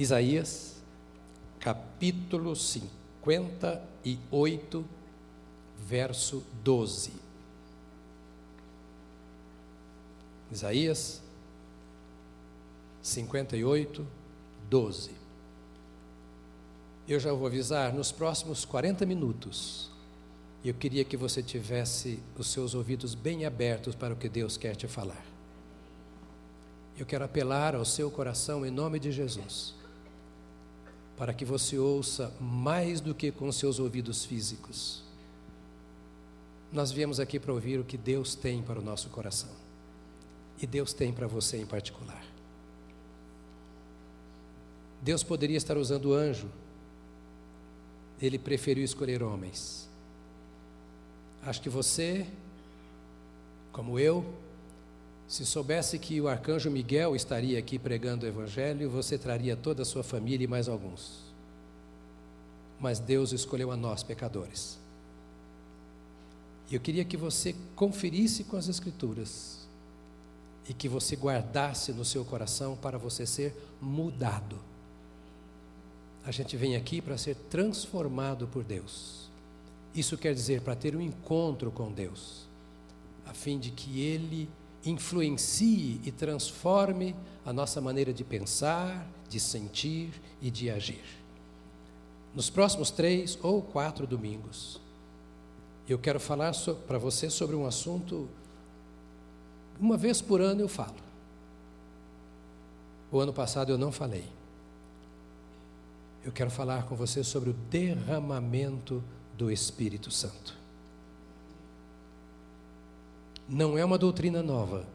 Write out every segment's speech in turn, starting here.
Isaías, capítulo 58, verso 12. Isaías 58, 12. Eu já vou avisar, nos próximos 40 minutos, eu queria que você tivesse os seus ouvidos bem abertos para o que Deus quer te falar. Eu quero apelar ao seu coração em nome de Jesus para que você ouça mais do que com seus ouvidos físicos. Nós viemos aqui para ouvir o que Deus tem para o nosso coração. E Deus tem para você em particular. Deus poderia estar usando anjo, ele preferiu escolher homens. Acho que você, como eu, se soubesse que o arcanjo Miguel estaria aqui pregando o Evangelho, você traria toda a sua família e mais alguns. Mas Deus escolheu a nós, pecadores. E eu queria que você conferisse com as Escrituras e que você guardasse no seu coração para você ser mudado. A gente vem aqui para ser transformado por Deus. Isso quer dizer para ter um encontro com Deus, a fim de que Ele influencie e transforme a nossa maneira de pensar, de sentir e de agir. Nos próximos três ou quatro domingos, eu quero falar so, para você sobre um assunto, uma vez por ano eu falo. O ano passado eu não falei. Eu quero falar com você sobre o derramamento do Espírito Santo. Não é uma doutrina nova.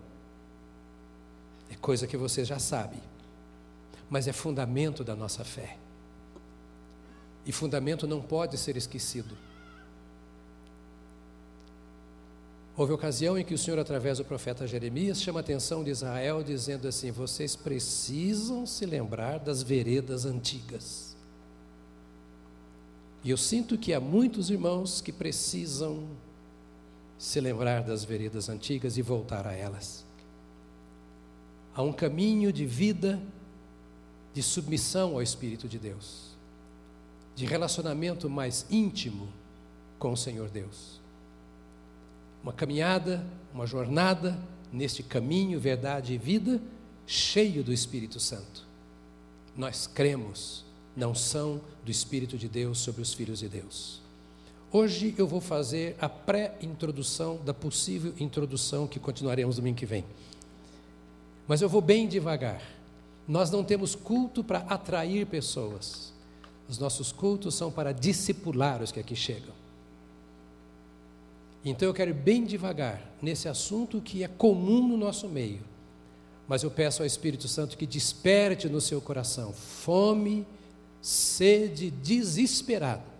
É coisa que você já sabe. Mas é fundamento da nossa fé. E fundamento não pode ser esquecido. Houve ocasião em que o Senhor, através do profeta Jeremias, chama a atenção de Israel, dizendo assim: vocês precisam se lembrar das veredas antigas. E eu sinto que há muitos irmãos que precisam se lembrar das veredas antigas e voltar a elas. Há um caminho de vida, de submissão ao Espírito de Deus, de relacionamento mais íntimo com o Senhor Deus. Uma caminhada, uma jornada neste caminho, verdade e vida, cheio do Espírito Santo. Nós cremos na unção do Espírito de Deus sobre os filhos de Deus. Hoje eu vou fazer a pré-introdução da possível introdução que continuaremos domingo que vem. Mas eu vou bem devagar. Nós não temos culto para atrair pessoas. Os nossos cultos são para discipular os que aqui chegam. Então eu quero ir bem devagar nesse assunto que é comum no nosso meio. Mas eu peço ao Espírito Santo que desperte no seu coração fome, sede desesperada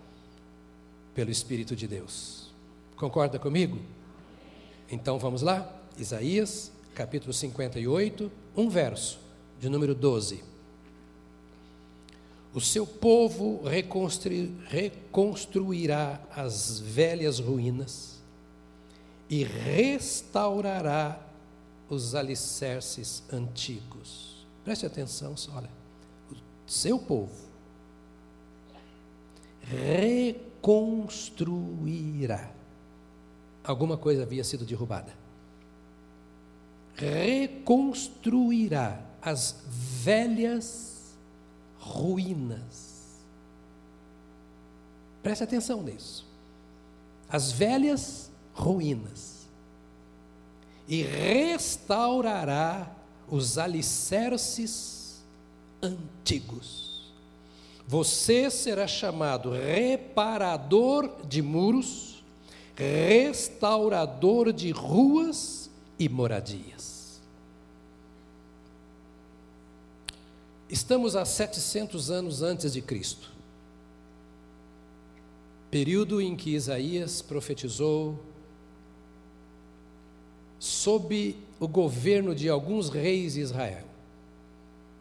pelo Espírito de Deus. Concorda comigo? Então vamos lá? Isaías, capítulo 58, um verso, de número 12. O seu povo reconstruirá as velhas ruínas e restaurará os alicerces antigos. Preste atenção, olha. O seu povo reconstruirá reconstruirá. Alguma coisa havia sido derrubada. Reconstruirá as velhas ruínas. Preste atenção nisso. As velhas ruínas. E restaurará os alicerces antigos. Você será chamado reparador de muros, restaurador de ruas e moradias. Estamos a 700 anos antes de Cristo, período em que Isaías profetizou sob o governo de alguns reis de Israel.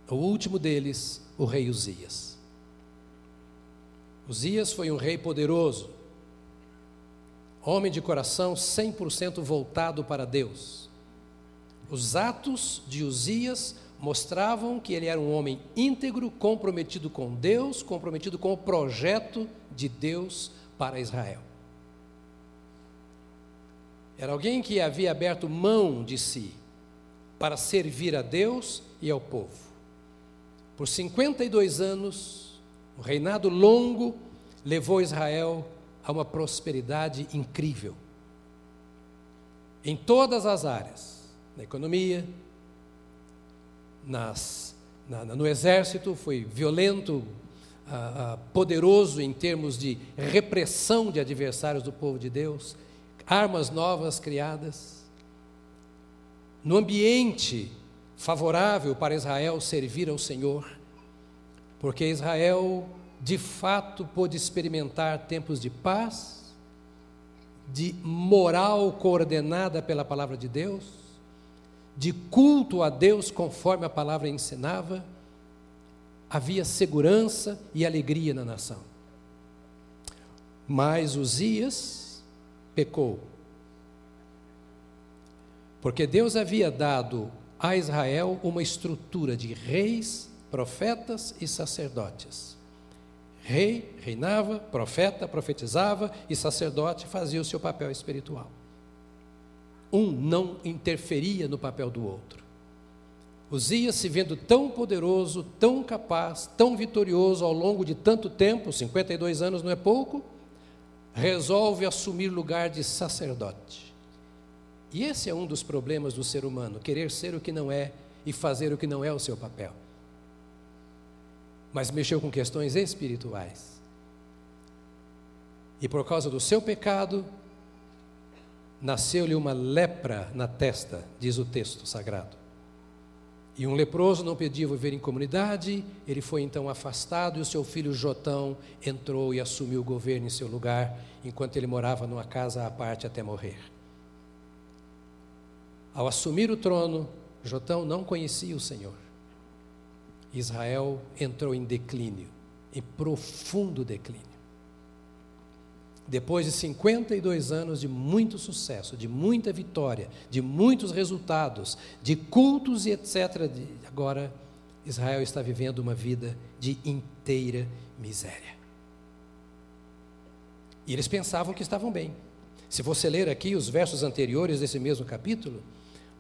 O último deles, o rei Uzias. Uzias foi um rei poderoso, homem de coração 100% voltado para Deus. Os atos de Uzias mostravam que ele era um homem íntegro, comprometido com Deus, comprometido com o projeto de Deus para Israel. Era alguém que havia aberto mão de si para servir a Deus e ao povo. Por 52 anos, um reinado longo levou Israel a uma prosperidade incrível. Em todas as áreas, na economia, nas, na, no exército, foi violento, ah, ah, poderoso em termos de repressão de adversários do povo de Deus, armas novas criadas. No ambiente favorável para Israel servir ao Senhor, porque Israel de fato pôde experimentar tempos de paz, de moral coordenada pela palavra de Deus, de culto a Deus conforme a palavra ensinava, havia segurança e alegria na nação. Mas Uzias pecou. Porque Deus havia dado a Israel uma estrutura de reis, profetas e sacerdotes. Rei reinava, profeta profetizava e sacerdote fazia o seu papel espiritual. Um não interferia no papel do outro. Uzias, se vendo tão poderoso, tão capaz, tão vitorioso ao longo de tanto tempo, 52 anos não é pouco, resolve assumir lugar de sacerdote. E esse é um dos problemas do ser humano, querer ser o que não é e fazer o que não é o seu papel mas mexeu com questões espirituais. E por causa do seu pecado, nasceu-lhe uma lepra na testa, diz o texto sagrado. E um leproso não podia viver em comunidade, ele foi então afastado e o seu filho Jotão entrou e assumiu o governo em seu lugar, enquanto ele morava numa casa à parte até morrer. Ao assumir o trono, Jotão não conhecia o Senhor. Israel entrou em declínio, em profundo declínio. Depois de 52 anos de muito sucesso, de muita vitória, de muitos resultados, de cultos e etc., agora Israel está vivendo uma vida de inteira miséria. E eles pensavam que estavam bem. Se você ler aqui os versos anteriores desse mesmo capítulo,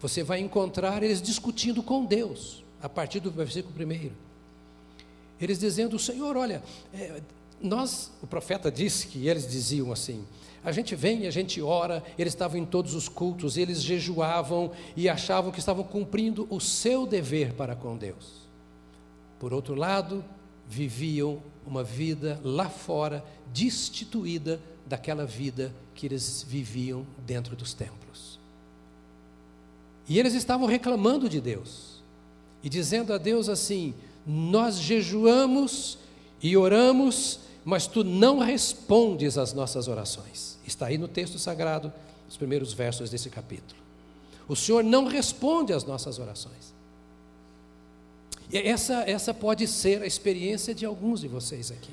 você vai encontrar eles discutindo com Deus a partir do versículo 1. Eles dizendo: Senhor, olha, é, nós, o profeta disse que eles diziam assim: a gente vem, a gente ora, eles estavam em todos os cultos, eles jejuavam e achavam que estavam cumprindo o seu dever para com Deus. Por outro lado, viviam uma vida lá fora, destituída daquela vida que eles viviam dentro dos templos. E eles estavam reclamando de Deus e dizendo a Deus assim: Nós jejuamos e oramos, mas tu não respondes às nossas orações. Está aí no texto sagrado, os primeiros versos desse capítulo. O Senhor não responde às nossas orações. E essa, essa pode ser a experiência de alguns de vocês aqui.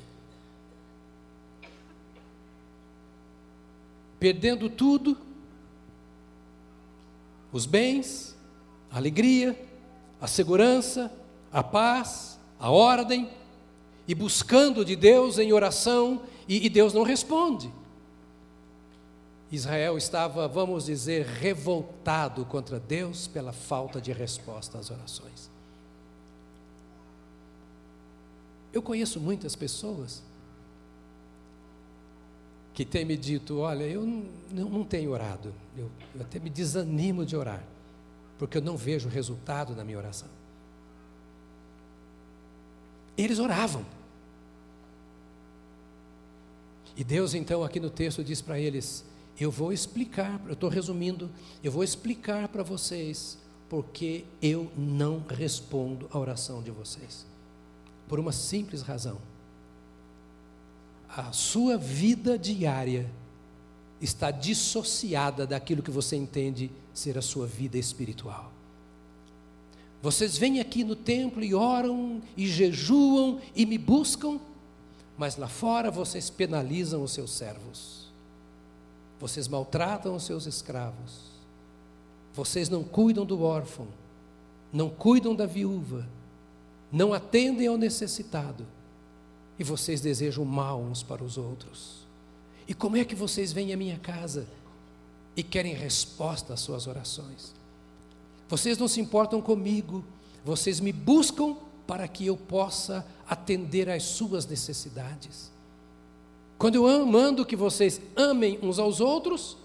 Perdendo tudo, os bens, a alegria, a segurança, a paz, a ordem, e buscando de Deus em oração, e, e Deus não responde. Israel estava, vamos dizer, revoltado contra Deus pela falta de resposta às orações. Eu conheço muitas pessoas que têm me dito: Olha, eu não, não tenho orado, eu, eu até me desanimo de orar porque eu não vejo resultado na minha oração. Eles oravam. E Deus, então, aqui no texto, diz para eles: Eu vou explicar, eu estou resumindo, eu vou explicar para vocês porque eu não respondo à oração de vocês. Por uma simples razão. A sua vida diária está dissociada daquilo que você entende ser a sua vida espiritual. Vocês vêm aqui no templo e oram e jejuam e me buscam, mas lá fora vocês penalizam os seus servos, vocês maltratam os seus escravos, vocês não cuidam do órfão, não cuidam da viúva, não atendem ao necessitado, e vocês desejam mal uns para os outros. E como é que vocês vêm à minha casa e querem resposta às suas orações? Vocês não se importam comigo, vocês me buscam para que eu possa atender às suas necessidades. Quando eu mando que vocês amem uns aos outros,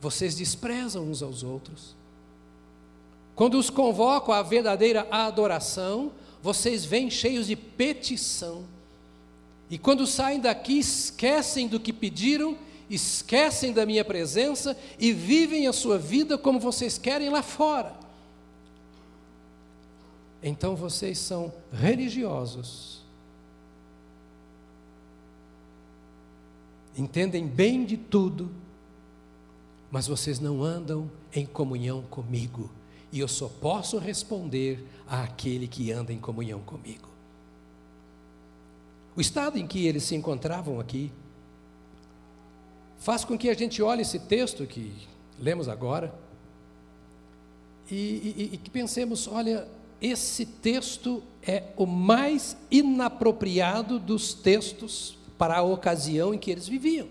vocês desprezam uns aos outros. Quando os convoco à verdadeira adoração, vocês vêm cheios de petição. E quando saem daqui, esquecem do que pediram, esquecem da minha presença e vivem a sua vida como vocês querem lá fora. Então vocês são religiosos. Entendem bem de tudo, mas vocês não andam em comunhão comigo. E eu só posso responder àquele que anda em comunhão comigo. O estado em que eles se encontravam aqui faz com que a gente olhe esse texto que lemos agora e, e, e que pensemos: olha, esse texto é o mais inapropriado dos textos para a ocasião em que eles viviam.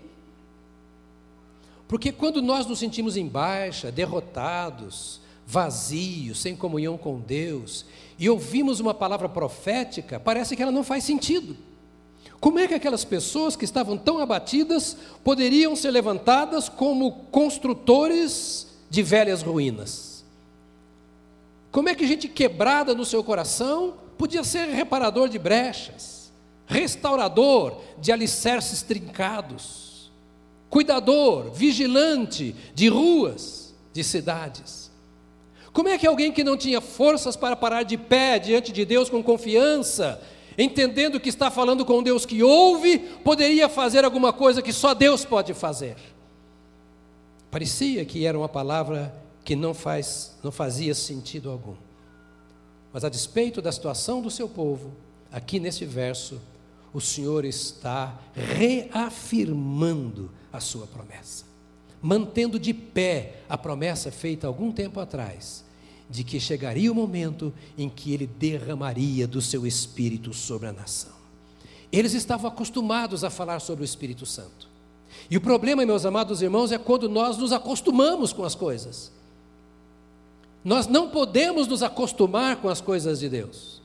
Porque quando nós nos sentimos em baixa, derrotados, vazios, sem comunhão com Deus, e ouvimos uma palavra profética, parece que ela não faz sentido. Como é que aquelas pessoas que estavam tão abatidas poderiam ser levantadas como construtores de velhas ruínas? Como é que gente quebrada no seu coração podia ser reparador de brechas, restaurador de alicerces trincados, cuidador, vigilante de ruas, de cidades? Como é que alguém que não tinha forças para parar de pé diante de Deus com confiança, entendendo que está falando com Deus que ouve, poderia fazer alguma coisa que só Deus pode fazer. Parecia que era uma palavra que não, faz, não fazia sentido algum. Mas a despeito da situação do seu povo, aqui nesse verso, o Senhor está reafirmando a sua promessa, mantendo de pé a promessa feita algum tempo atrás, de que chegaria o momento em que ele derramaria do seu espírito sobre a nação. Eles estavam acostumados a falar sobre o Espírito Santo. E o problema, meus amados irmãos, é quando nós nos acostumamos com as coisas. Nós não podemos nos acostumar com as coisas de Deus.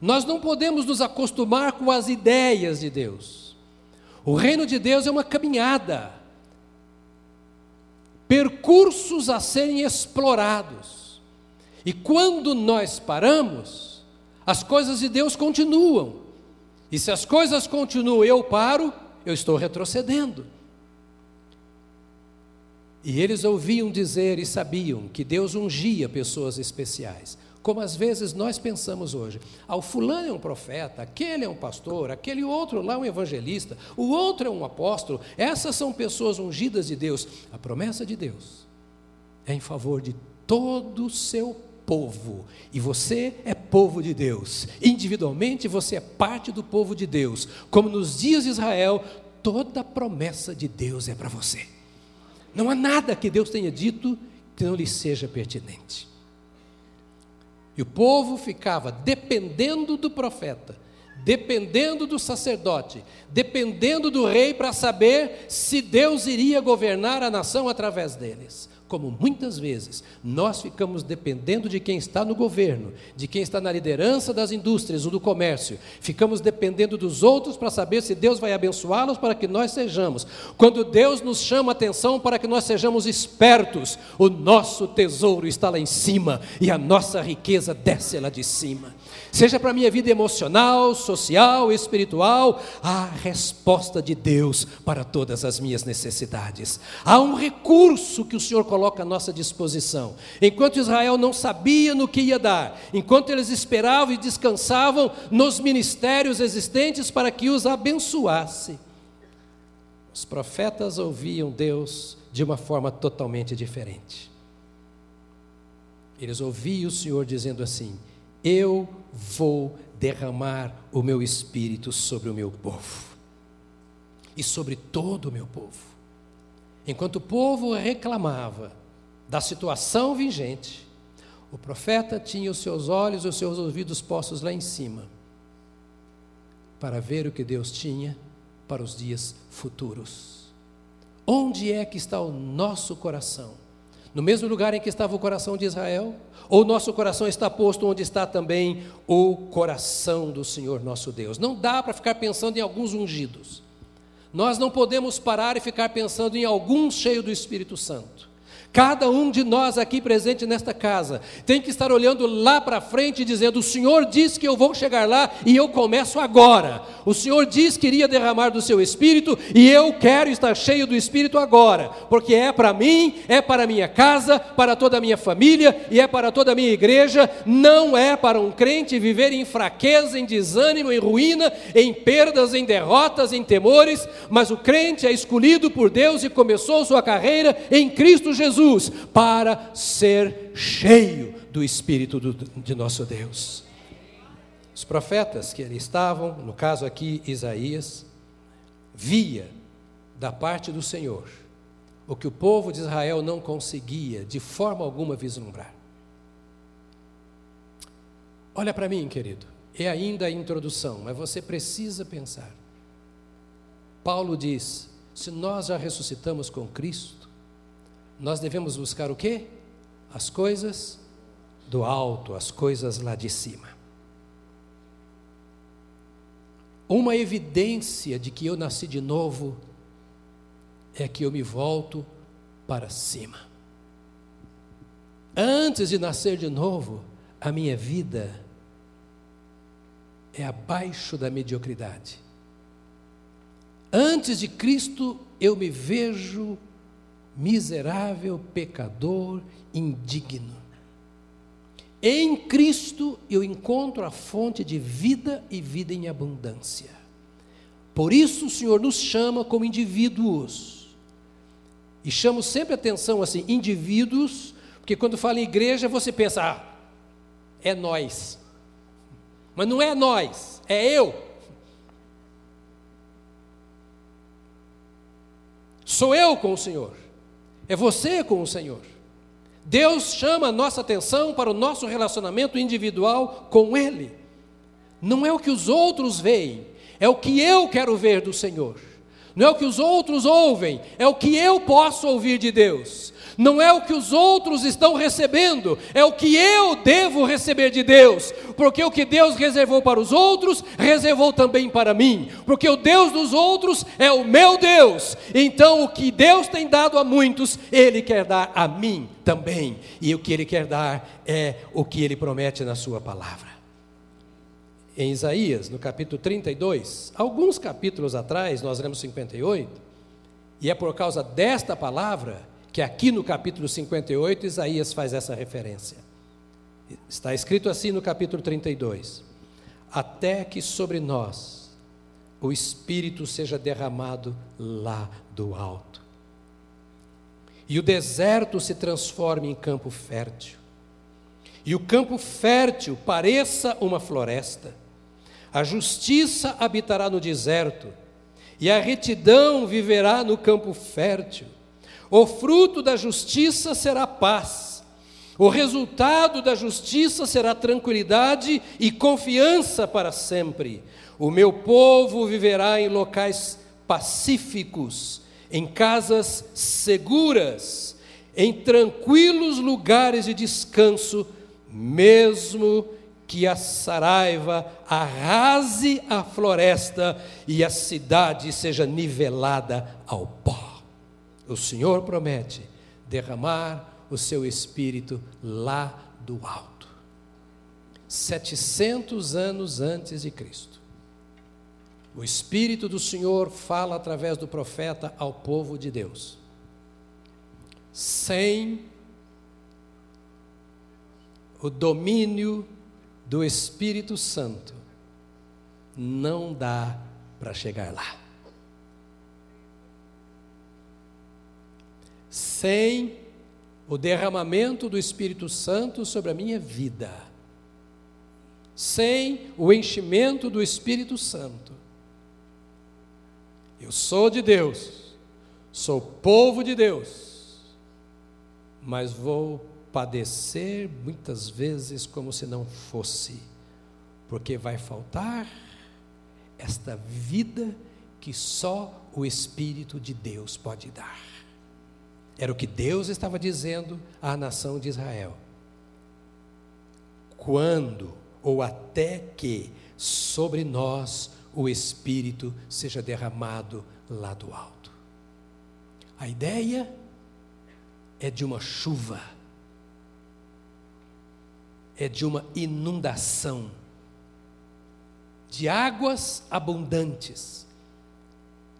Nós não podemos nos acostumar com as ideias de Deus. O reino de Deus é uma caminhada, percursos a serem explorados. E quando nós paramos, as coisas de Deus continuam. E se as coisas continuam, eu paro, eu estou retrocedendo. E eles ouviam dizer e sabiam que Deus ungia pessoas especiais, como às vezes nós pensamos hoje. Ah, o fulano é um profeta, aquele é um pastor, aquele outro lá é um evangelista, o outro é um apóstolo. Essas são pessoas ungidas de Deus. A promessa de Deus é em favor de todo o seu povo, e você é povo de Deus. Individualmente você é parte do povo de Deus. Como nos dias de Israel, toda promessa de Deus é para você. Não há nada que Deus tenha dito que não lhe seja pertinente. E o povo ficava dependendo do profeta, dependendo do sacerdote, dependendo do rei para saber se Deus iria governar a nação através deles como muitas vezes nós ficamos dependendo de quem está no governo, de quem está na liderança das indústrias ou do comércio, ficamos dependendo dos outros para saber se Deus vai abençoá-los para que nós sejamos. Quando Deus nos chama atenção para que nós sejamos espertos, o nosso tesouro está lá em cima e a nossa riqueza desce lá de cima seja para a minha vida emocional, social, espiritual, há resposta de Deus para todas as minhas necessidades. Há um recurso que o Senhor coloca à nossa disposição. Enquanto Israel não sabia no que ia dar, enquanto eles esperavam e descansavam nos ministérios existentes para que os abençoasse, os profetas ouviam Deus de uma forma totalmente diferente. Eles ouviam o Senhor dizendo assim: Eu vou derramar o meu espírito sobre o meu povo e sobre todo o meu povo. Enquanto o povo reclamava da situação vigente, O profeta tinha os seus olhos e os seus ouvidos postos lá em cima, para ver o que Deus tinha para os dias futuros. Onde é que está o nosso coração? No mesmo lugar em que estava o coração de Israel? Ou nosso coração está posto onde está também o coração do Senhor nosso Deus? Não dá para ficar pensando em alguns ungidos. Nós não podemos parar e ficar pensando em alguns cheios do Espírito Santo. Cada um de nós aqui presente nesta casa tem que estar olhando lá para frente dizendo: O Senhor disse que eu vou chegar lá e eu começo agora. O Senhor disse que iria derramar do seu espírito e eu quero estar cheio do espírito agora, porque é para mim, é para minha casa, para toda a minha família e é para toda a minha igreja. Não é para um crente viver em fraqueza, em desânimo, em ruína, em perdas, em derrotas, em temores, mas o crente é escolhido por Deus e começou sua carreira em Cristo Jesus Jesus para ser cheio do Espírito do, de nosso Deus. Os profetas que ali estavam, no caso aqui Isaías, via da parte do Senhor o que o povo de Israel não conseguia de forma alguma vislumbrar. Olha para mim, querido, é ainda a introdução, mas você precisa pensar. Paulo diz: se nós já ressuscitamos com Cristo, nós devemos buscar o quê? As coisas do alto, as coisas lá de cima. Uma evidência de que eu nasci de novo é que eu me volto para cima. Antes de nascer de novo, a minha vida é abaixo da mediocridade. Antes de Cristo, eu me vejo miserável, pecador, indigno. Em Cristo eu encontro a fonte de vida e vida em abundância. Por isso o Senhor nos chama como indivíduos. E chamo sempre atenção assim, indivíduos, porque quando fala em igreja você pensa, ah, é nós. Mas não é nós, é eu. Sou eu com o Senhor. É você com o Senhor. Deus chama a nossa atenção para o nosso relacionamento individual com Ele. Não é o que os outros veem, é o que eu quero ver do Senhor. Não é o que os outros ouvem, é o que eu posso ouvir de Deus. Não é o que os outros estão recebendo, é o que eu devo receber de Deus. Porque o que Deus reservou para os outros, reservou também para mim. Porque o Deus dos outros é o meu Deus. Então o que Deus tem dado a muitos, Ele quer dar a mim também. E o que Ele quer dar é o que Ele promete na Sua palavra em Isaías, no capítulo 32, alguns capítulos atrás, nós lemos 58, e é por causa desta palavra que aqui no capítulo 58 Isaías faz essa referência. Está escrito assim no capítulo 32: Até que sobre nós o Espírito seja derramado lá do alto, e o deserto se transforme em campo fértil, e o campo fértil pareça uma floresta, a justiça habitará no deserto, e a retidão viverá no campo fértil. O fruto da justiça será paz. O resultado da justiça será tranquilidade e confiança para sempre. O meu povo viverá em locais pacíficos, em casas seguras, em tranquilos lugares de descanso, mesmo que a saraiva arrase a floresta e a cidade seja nivelada ao pó. O Senhor promete derramar o seu espírito lá do alto. 700 anos antes de Cristo. O Espírito do Senhor fala através do profeta ao povo de Deus. Sem o domínio do Espírito Santo, não dá para chegar lá. Sem o derramamento do Espírito Santo sobre a minha vida, sem o enchimento do Espírito Santo, eu sou de Deus, sou povo de Deus, mas vou padecer muitas vezes como se não fosse, porque vai faltar esta vida que só o Espírito de Deus pode dar. Era o que Deus estava dizendo à nação de Israel. Quando ou até que sobre nós o Espírito seja derramado lá do alto. A ideia é de uma chuva, é de uma inundação, de águas abundantes,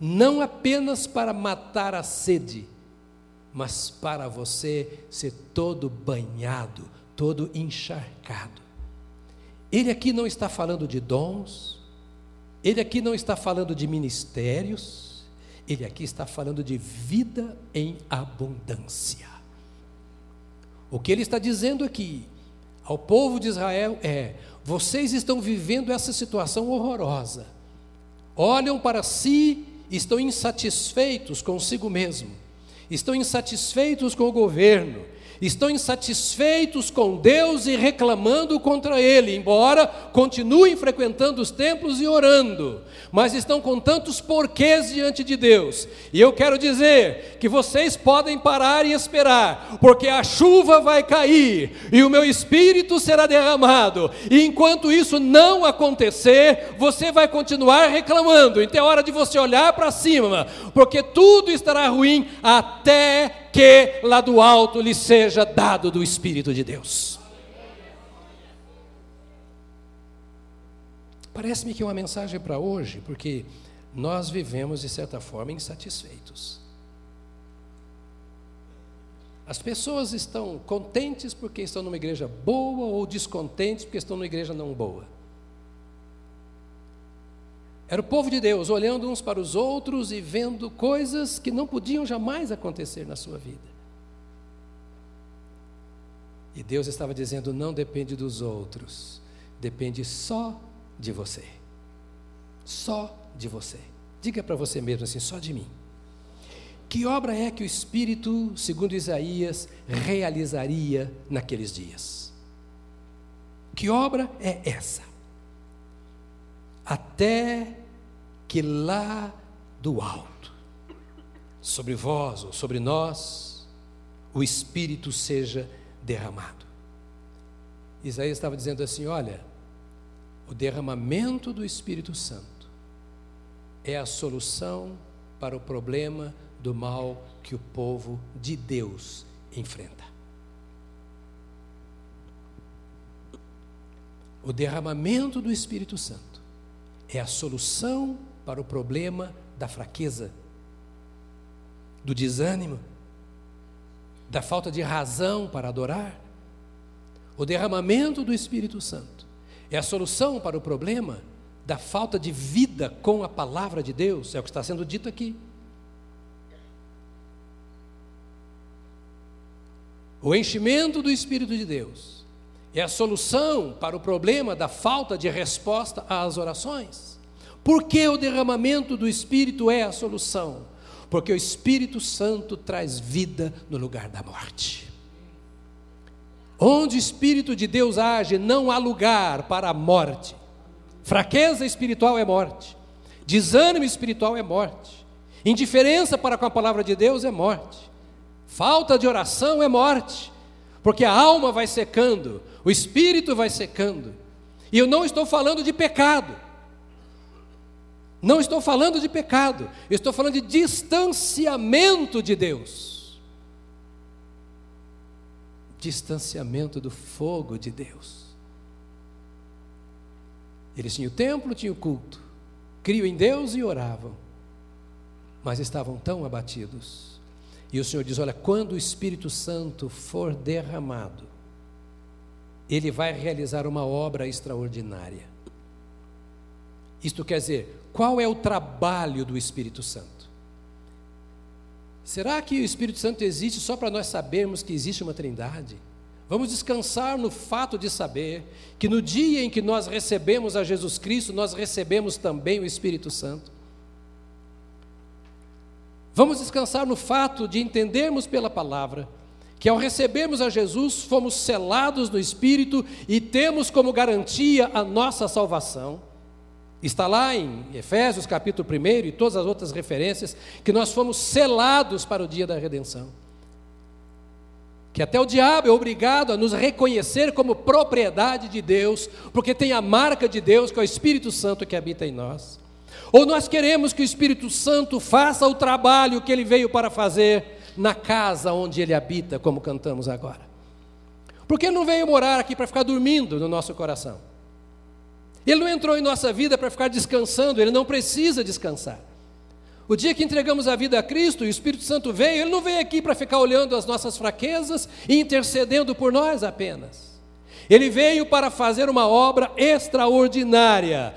não apenas para matar a sede, mas para você ser todo banhado, todo encharcado. Ele aqui não está falando de dons, ele aqui não está falando de ministérios, ele aqui está falando de vida em abundância. O que ele está dizendo aqui ao povo de Israel é: vocês estão vivendo essa situação horrorosa, olham para si, estão insatisfeitos consigo mesmo, estão insatisfeitos com o governo, estão insatisfeitos com Deus e reclamando contra Ele, embora continuem frequentando os templos e orando, mas estão com tantos porquês diante de Deus. E eu quero dizer que vocês podem parar e esperar, porque a chuva vai cair e o meu espírito será derramado, e enquanto isso não acontecer, você vai continuar reclamando. Então é hora de você olhar para cima, porque tudo estará ruim até que lá do alto lhe seja dado do Espírito de Deus. Parece-me que é uma mensagem para hoje, porque nós vivemos, de certa forma, insatisfeitos. As pessoas estão contentes porque estão numa igreja boa ou descontentes porque estão numa igreja não boa. Era o povo de Deus olhando uns para os outros e vendo coisas que não podiam jamais acontecer na sua vida. E Deus estava dizendo: não depende dos outros, depende só de você. Só de você. Diga para você mesmo assim: só de mim. Que obra é que o Espírito, segundo Isaías, realizaria naqueles dias? Que obra é essa? Até que lá do alto, sobre vós ou sobre nós, o Espírito seja derramado. Isaías estava dizendo assim: olha, o derramamento do Espírito Santo é a solução para o problema do mal que o povo de Deus enfrenta. O derramamento do Espírito Santo é a solução para o problema da fraqueza, do desânimo, da falta de razão para adorar. O derramamento do Espírito Santo é a solução para o problema da falta de vida com a palavra de Deus, é o que está sendo dito aqui. O enchimento do Espírito de Deus é a solução para o problema da falta de resposta às orações. Por que o derramamento do Espírito é a solução? Porque o Espírito Santo traz vida no lugar da morte. Onde o Espírito de Deus age, não há lugar para a morte. Fraqueza espiritual é morte, desânimo espiritual é morte, indiferença para com a palavra de Deus é morte, falta de oração é morte, porque a alma vai secando, o espírito vai secando. E eu não estou falando de pecado. Não estou falando de pecado, estou falando de distanciamento de Deus. Distanciamento do fogo de Deus. Eles tinham o templo, tinham o culto, criam em Deus e oravam, mas estavam tão abatidos. E o Senhor diz: Olha, quando o Espírito Santo for derramado, ele vai realizar uma obra extraordinária. Isto quer dizer, qual é o trabalho do Espírito Santo? Será que o Espírito Santo existe só para nós sabermos que existe uma trindade? Vamos descansar no fato de saber que no dia em que nós recebemos a Jesus Cristo, nós recebemos também o Espírito Santo. Vamos descansar no fato de entendermos pela palavra que ao recebermos a Jesus, fomos selados no Espírito e temos como garantia a nossa salvação. Está lá em Efésios capítulo 1 e todas as outras referências, que nós fomos selados para o dia da redenção. Que até o diabo é obrigado a nos reconhecer como propriedade de Deus, porque tem a marca de Deus, que é o Espírito Santo que habita em nós. Ou nós queremos que o Espírito Santo faça o trabalho que ele veio para fazer, na casa onde Ele habita, como cantamos agora. Porque Ele não veio morar aqui para ficar dormindo no nosso coração. Ele não entrou em nossa vida para ficar descansando, Ele não precisa descansar. O dia que entregamos a vida a Cristo e o Espírito Santo veio, Ele não veio aqui para ficar olhando as nossas fraquezas e intercedendo por nós apenas. Ele veio para fazer uma obra extraordinária,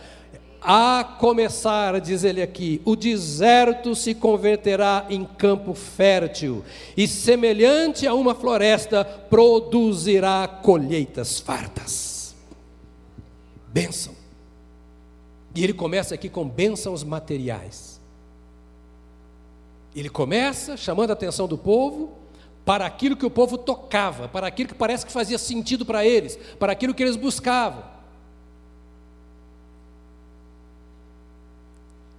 a começar, diz ele aqui, o deserto se converterá em campo fértil, e semelhante a uma floresta, produzirá colheitas fartas. Bênção. E ele começa aqui com bênçãos materiais. Ele começa chamando a atenção do povo para aquilo que o povo tocava, para aquilo que parece que fazia sentido para eles, para aquilo que eles buscavam.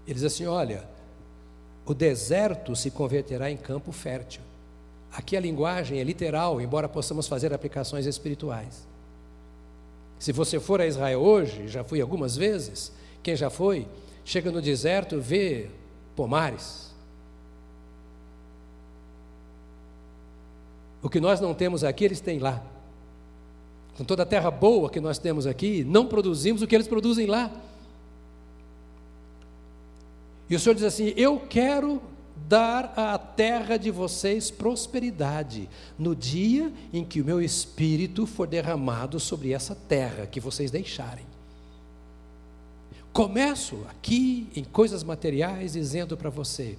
Ele diz assim: olha, o deserto se converterá em campo fértil. Aqui a linguagem é literal, embora possamos fazer aplicações espirituais. Se você for a Israel hoje, já fui algumas vezes, quem já foi, chega no deserto, vê pomares. O que nós não temos aqui, eles têm lá. Com toda a terra boa que nós temos aqui, não produzimos o que eles produzem lá. E o Senhor diz assim: Eu quero dar à terra de vocês prosperidade no dia em que o meu espírito for derramado sobre essa terra que vocês deixarem. Começo aqui em coisas materiais dizendo para você: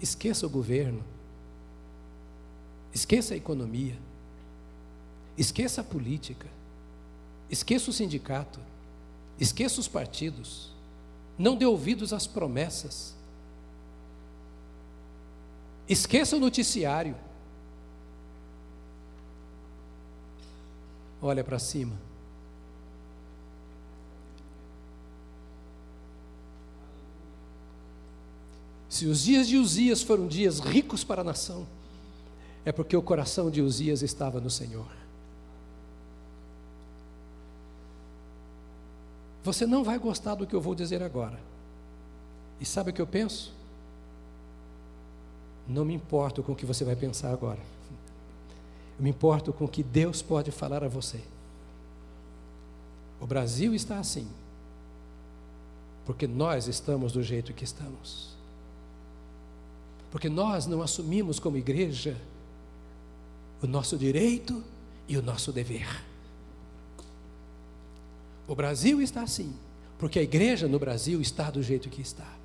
esqueça o governo, esqueça a economia, esqueça a política, esqueça o sindicato, esqueça os partidos não dê ouvidos às promessas. Esqueça o noticiário. Olha para cima. Se os dias de Uzias foram dias ricos para a nação, é porque o coração de Uzias estava no Senhor. Você não vai gostar do que eu vou dizer agora. E sabe o que eu penso? Não me importo com o que você vai pensar agora. Eu me importo com o que Deus pode falar a você. O Brasil está assim, porque nós estamos do jeito que estamos. Porque nós não assumimos como igreja o nosso direito e o nosso dever. O Brasil está assim, porque a igreja no Brasil está do jeito que está.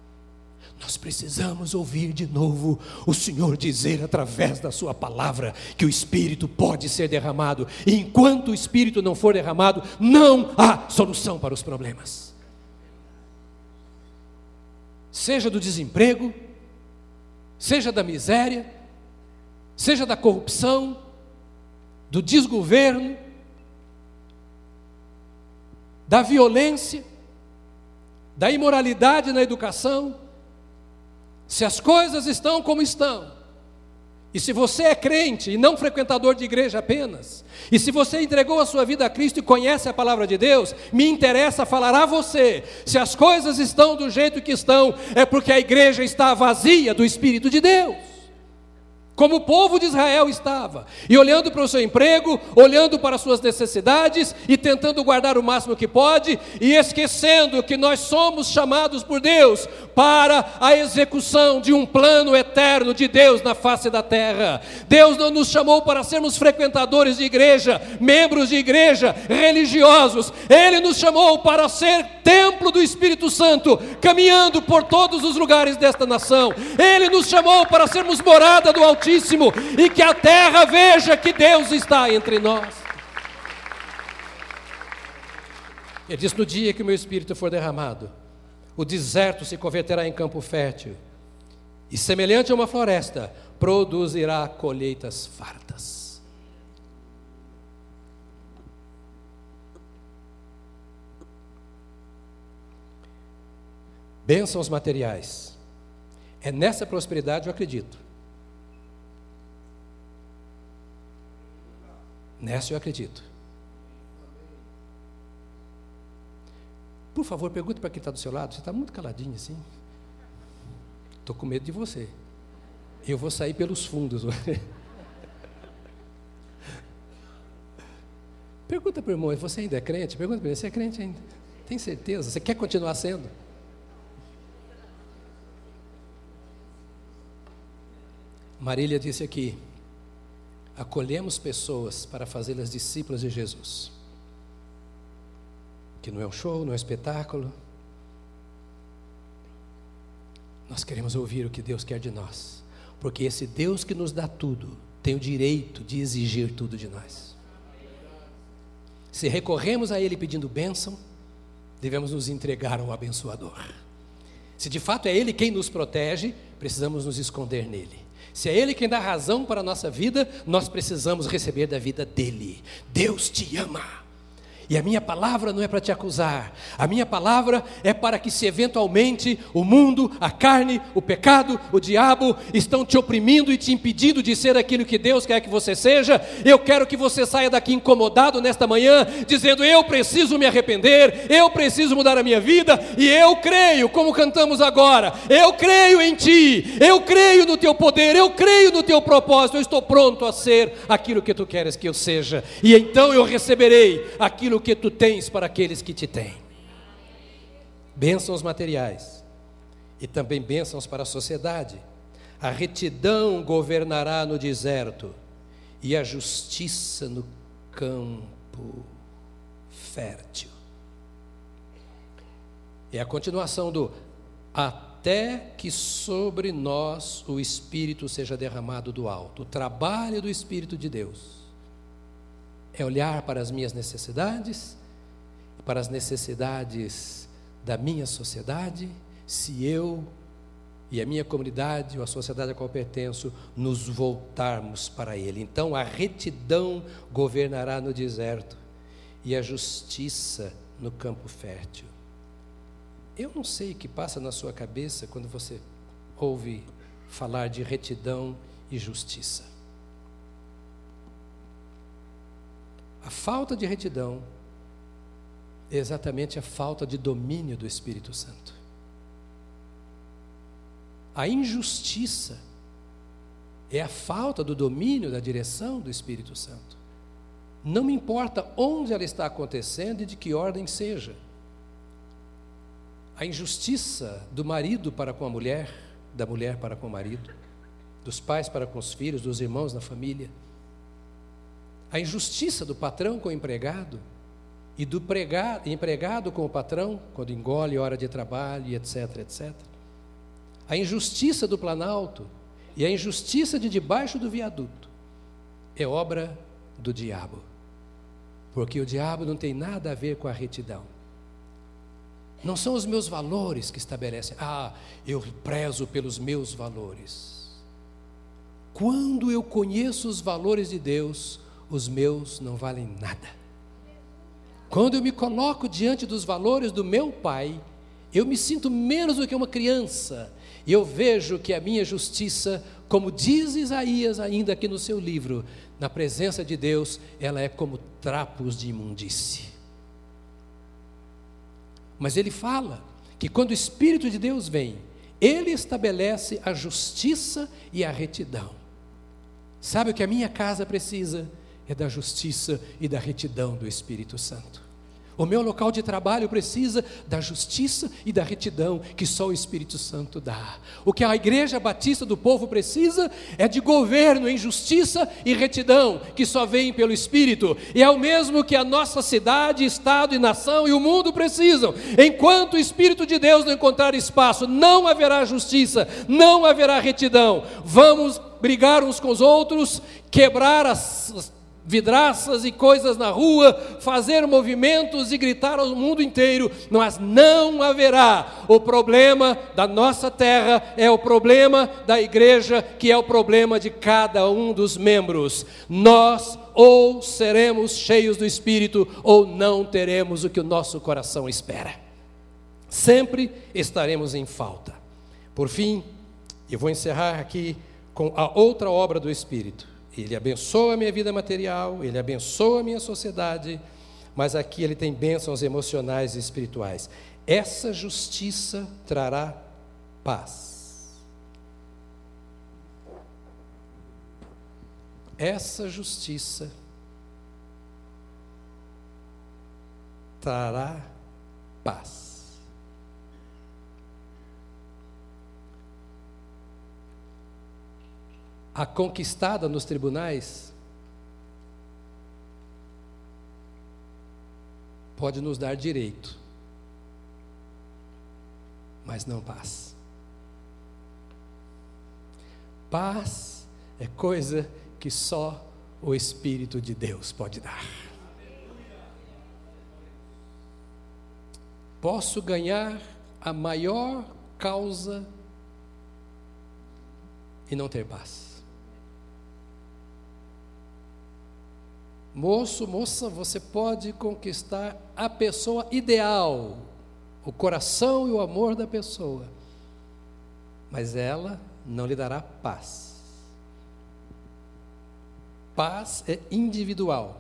Nós precisamos ouvir de novo o Senhor dizer através da Sua palavra que o Espírito pode ser derramado, e enquanto o Espírito não for derramado, não há solução para os problemas. Seja do desemprego, seja da miséria, seja da corrupção, do desgoverno, da violência, da imoralidade na educação, se as coisas estão como estão, e se você é crente e não frequentador de igreja apenas, e se você entregou a sua vida a Cristo e conhece a palavra de Deus, me interessa falar a você: se as coisas estão do jeito que estão, é porque a igreja está vazia do Espírito de Deus como o povo de Israel estava, e olhando para o seu emprego, olhando para as suas necessidades e tentando guardar o máximo que pode, e esquecendo que nós somos chamados por Deus para a execução de um plano eterno de Deus na face da terra. Deus não nos chamou para sermos frequentadores de igreja, membros de igreja, religiosos, Ele nos chamou para ser templo do Espírito Santo, caminhando por todos os lugares desta nação, Ele nos chamou para sermos morada do Altíssimo Altíssimo e que a terra veja que Deus está entre nós. Ele diz: No dia que o meu espírito for derramado, o deserto se converterá em campo fértil, e semelhante a uma floresta, produzirá colheitas fartas. Bênçãos materiais. É nessa prosperidade eu acredito. Nessa eu acredito. Por favor, pergunte para quem está do seu lado. Você está muito caladinho assim. Estou com medo de você. Eu vou sair pelos fundos. Pergunta para o irmão, você ainda é crente? Pergunta para ele, você é crente ainda? Tem certeza? Você quer continuar sendo? Marília disse aqui: acolhemos pessoas para fazê-las discípulas de Jesus. Que não é um show, não é um espetáculo. Nós queremos ouvir o que Deus quer de nós, porque esse Deus que nos dá tudo tem o direito de exigir tudo de nós. Se recorremos a Ele pedindo bênção, devemos nos entregar ao abençoador. Se de fato é Ele quem nos protege, precisamos nos esconder nele. Se é Ele quem dá razão para a nossa vida, nós precisamos receber da vida dele. Deus te ama. E a minha palavra não é para te acusar, a minha palavra é para que, se eventualmente o mundo, a carne, o pecado, o diabo estão te oprimindo e te impedindo de ser aquilo que Deus quer que você seja, eu quero que você saia daqui incomodado nesta manhã, dizendo: Eu preciso me arrepender, eu preciso mudar a minha vida, e eu creio, como cantamos agora, eu creio em Ti, eu creio no Teu poder, eu creio no Teu propósito, eu estou pronto a ser aquilo que Tu queres que eu seja, e então eu receberei aquilo aquilo que tu tens para aqueles que te têm. Bênçãos materiais e também bênçãos para a sociedade. A retidão governará no deserto e a justiça no campo fértil. É a continuação do até que sobre nós o Espírito seja derramado do alto. O trabalho do Espírito de Deus é olhar para as minhas necessidades, para as necessidades da minha sociedade, se eu e a minha comunidade ou a sociedade a qual pertenço nos voltarmos para Ele. Então a retidão governará no deserto e a justiça no campo fértil. Eu não sei o que passa na sua cabeça quando você ouve falar de retidão e justiça. A falta de retidão é exatamente a falta de domínio do Espírito Santo. A injustiça é a falta do domínio da direção do Espírito Santo. Não me importa onde ela está acontecendo e de que ordem seja. A injustiça do marido para com a mulher, da mulher para com o marido, dos pais para com os filhos, dos irmãos na família a injustiça do patrão com o empregado e do pregado, empregado com o patrão, quando engole hora de trabalho, etc, etc. A injustiça do planalto e a injustiça de debaixo do viaduto é obra do diabo. Porque o diabo não tem nada a ver com a retidão. Não são os meus valores que estabelecem, ah, eu prezo pelos meus valores. Quando eu conheço os valores de Deus, os meus não valem nada. Quando eu me coloco diante dos valores do meu pai, eu me sinto menos do que uma criança, e eu vejo que a minha justiça, como diz Isaías ainda aqui no seu livro, na presença de Deus, ela é como trapos de imundície. Mas ele fala que quando o Espírito de Deus vem, ele estabelece a justiça e a retidão. Sabe o que a minha casa precisa? É da justiça e da retidão do Espírito Santo. O meu local de trabalho precisa da justiça e da retidão que só o Espírito Santo dá. O que a Igreja Batista do Povo precisa é de governo em justiça e retidão, que só vem pelo Espírito. E é o mesmo que a nossa cidade, estado e nação e o mundo precisam. Enquanto o Espírito de Deus não encontrar espaço, não haverá justiça, não haverá retidão. Vamos brigar uns com os outros, quebrar as vidraças e coisas na rua, fazer movimentos e gritar ao mundo inteiro, mas não haverá. O problema da nossa terra é o problema da igreja, que é o problema de cada um dos membros. Nós ou seremos cheios do Espírito, ou não teremos o que o nosso coração espera. Sempre estaremos em falta. Por fim, eu vou encerrar aqui com a outra obra do Espírito ele abençoa a minha vida material, ele abençoa a minha sociedade, mas aqui ele tem bênçãos emocionais e espirituais. Essa justiça trará paz. Essa justiça trará paz. A conquistada nos tribunais pode nos dar direito, mas não paz. Paz é coisa que só o Espírito de Deus pode dar. Posso ganhar a maior causa e não ter paz. Moço, moça, você pode conquistar a pessoa ideal, o coração e o amor da pessoa, mas ela não lhe dará paz. Paz é individual.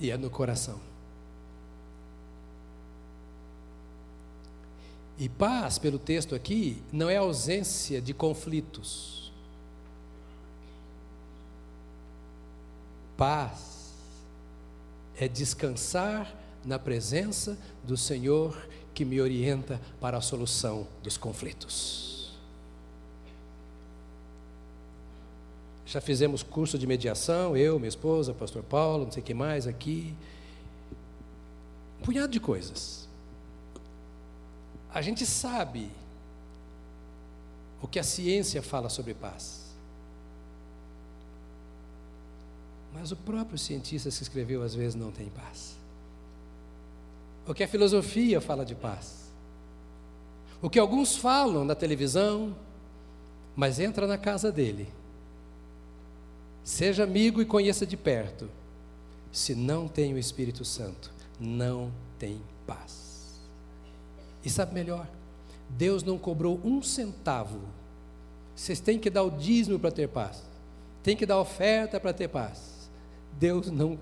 E é no coração. E paz, pelo texto aqui, não é ausência de conflitos. Paz é descansar na presença do Senhor que me orienta para a solução dos conflitos. Já fizemos curso de mediação, eu, minha esposa, pastor Paulo, não sei quem mais aqui. Um punhado de coisas. A gente sabe o que a ciência fala sobre paz. Mas o próprio cientista que escreveu às vezes não tem paz. O que a filosofia fala de paz. O que alguns falam na televisão, mas entra na casa dele. Seja amigo e conheça de perto. Se não tem o Espírito Santo, não tem paz. E sabe melhor? Deus não cobrou um centavo. Vocês têm que dar o dízimo para ter paz. Tem que dar oferta para ter paz. Deus não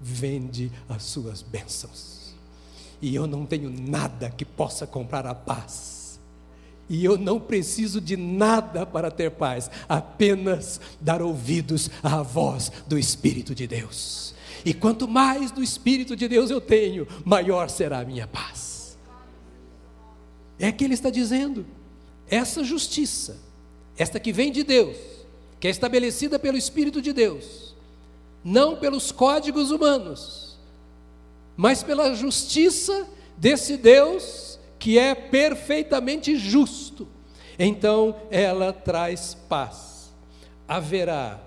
vende as suas bênçãos. E eu não tenho nada que possa comprar a paz. E eu não preciso de nada para ter paz, apenas dar ouvidos à voz do Espírito de Deus. E quanto mais do Espírito de Deus eu tenho, maior será a minha paz. É que ele está dizendo, essa justiça, esta que vem de Deus, que é estabelecida pelo Espírito de Deus, não pelos códigos humanos, mas pela justiça desse Deus que é perfeitamente justo. Então ela traz paz. Haverá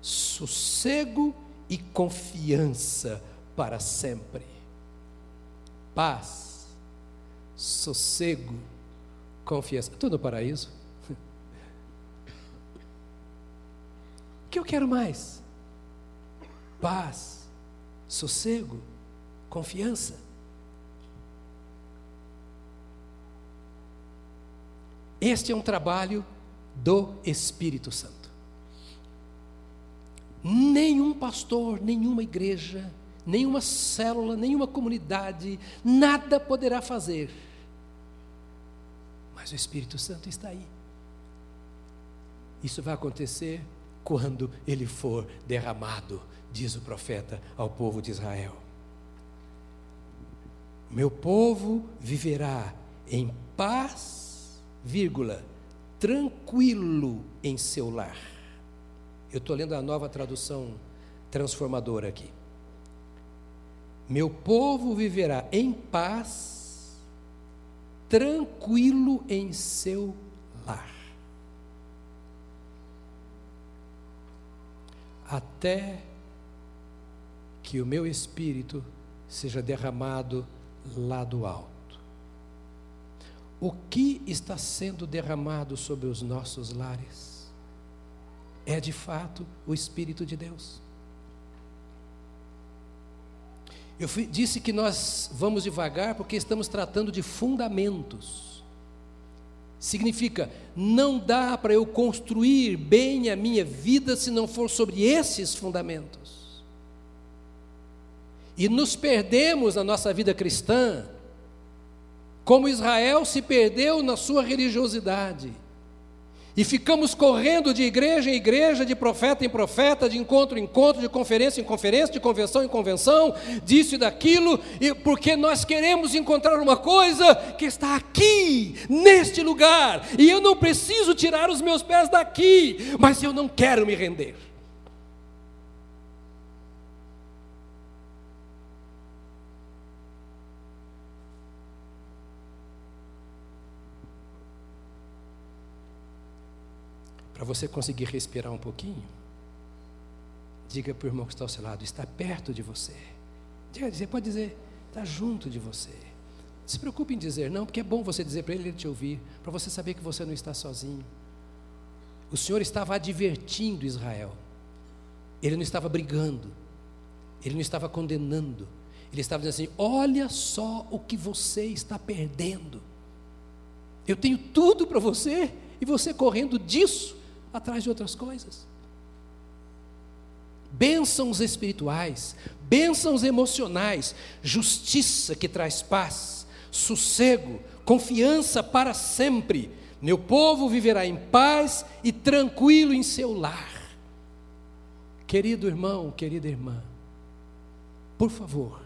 sossego e confiança para sempre. Paz, sossego, confiança. Estou no paraíso. O que eu quero mais? Paz, sossego, confiança. Este é um trabalho do Espírito Santo. Nenhum pastor, nenhuma igreja, nenhuma célula, nenhuma comunidade, nada poderá fazer. Mas o Espírito Santo está aí. Isso vai acontecer quando ele for derramado diz o profeta ao povo de Israel. Meu povo viverá em paz, vírgula, tranquilo em seu lar. Eu estou lendo a nova tradução transformadora aqui. Meu povo viverá em paz, tranquilo em seu lar. Até que o meu espírito seja derramado lá do alto. O que está sendo derramado sobre os nossos lares é de fato o Espírito de Deus. Eu fui, disse que nós vamos devagar porque estamos tratando de fundamentos. Significa, não dá para eu construir bem a minha vida se não for sobre esses fundamentos. E nos perdemos na nossa vida cristã, como Israel se perdeu na sua religiosidade. E ficamos correndo de igreja em igreja, de profeta em profeta, de encontro em encontro, de conferência em conferência, de convenção em convenção, disso e daquilo, e porque nós queremos encontrar uma coisa que está aqui, neste lugar, e eu não preciso tirar os meus pés daqui, mas eu não quero me render. Para você conseguir respirar um pouquinho, diga para o irmão que está ao seu lado: está perto de você. Diga, você pode dizer, está junto de você. Não se preocupe em dizer não, porque é bom você dizer para ele ele te ouvir, para você saber que você não está sozinho. O Senhor estava advertindo Israel, ele não estava brigando, ele não estava condenando, ele estava dizendo assim: olha só o que você está perdendo. Eu tenho tudo para você e você correndo disso atrás de outras coisas. Bênçãos espirituais, bênçãos emocionais, justiça que traz paz, sossego, confiança para sempre. Meu povo viverá em paz e tranquilo em seu lar. Querido irmão, querida irmã, por favor,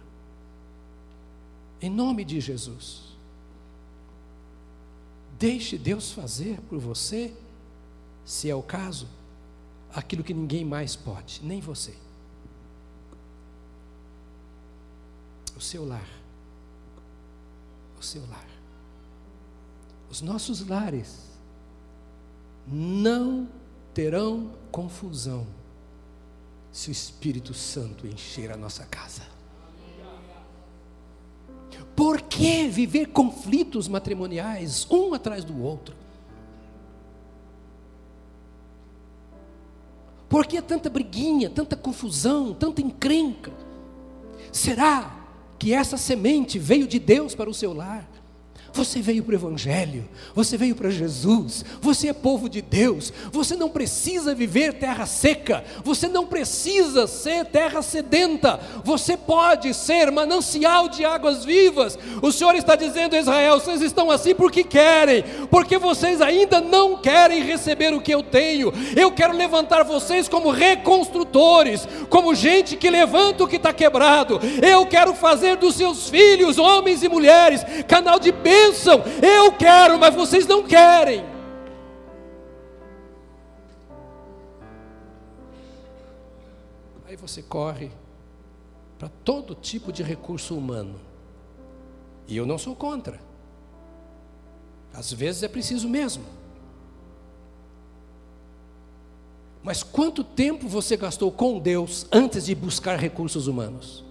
em nome de Jesus, deixe Deus fazer por você se é o caso, aquilo que ninguém mais pode, nem você. O seu lar. O seu lar. Os nossos lares não terão confusão se o Espírito Santo encher a nossa casa. Por que viver conflitos matrimoniais um atrás do outro? Por que tanta briguinha, tanta confusão, tanta encrenca? Será que essa semente veio de Deus para o seu lar? Você veio para o Evangelho, você veio para Jesus, você é povo de Deus, você não precisa viver terra seca, você não precisa ser terra sedenta, você pode ser manancial de águas vivas. O Senhor está dizendo a Israel: vocês estão assim porque querem, porque vocês ainda não querem receber o que eu tenho. Eu quero levantar vocês como reconstrutores, como gente que levanta o que está quebrado. Eu quero fazer dos seus filhos, homens e mulheres, canal de bênção bênção. Eu quero, mas vocês não querem. Aí você corre para todo tipo de recurso humano. E eu não sou contra. Às vezes é preciso mesmo. Mas quanto tempo você gastou com Deus antes de buscar recursos humanos?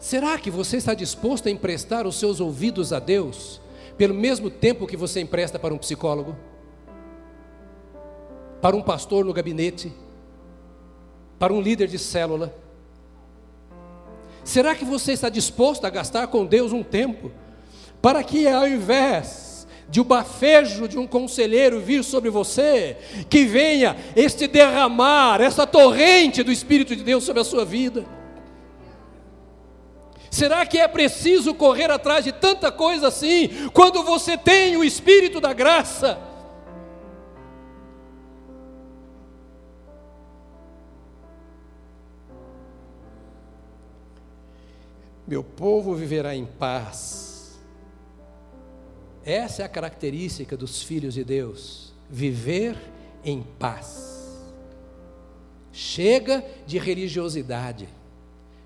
Será que você está disposto a emprestar os seus ouvidos a Deus, pelo mesmo tempo que você empresta para um psicólogo? Para um pastor no gabinete? Para um líder de célula? Será que você está disposto a gastar com Deus um tempo para que ao invés de o bafejo de um conselheiro vir sobre você, que venha este derramar, essa torrente do Espírito de Deus sobre a sua vida? Será que é preciso correr atrás de tanta coisa assim, quando você tem o Espírito da graça? Meu povo viverá em paz. Essa é a característica dos filhos de Deus: viver em paz. Chega de religiosidade.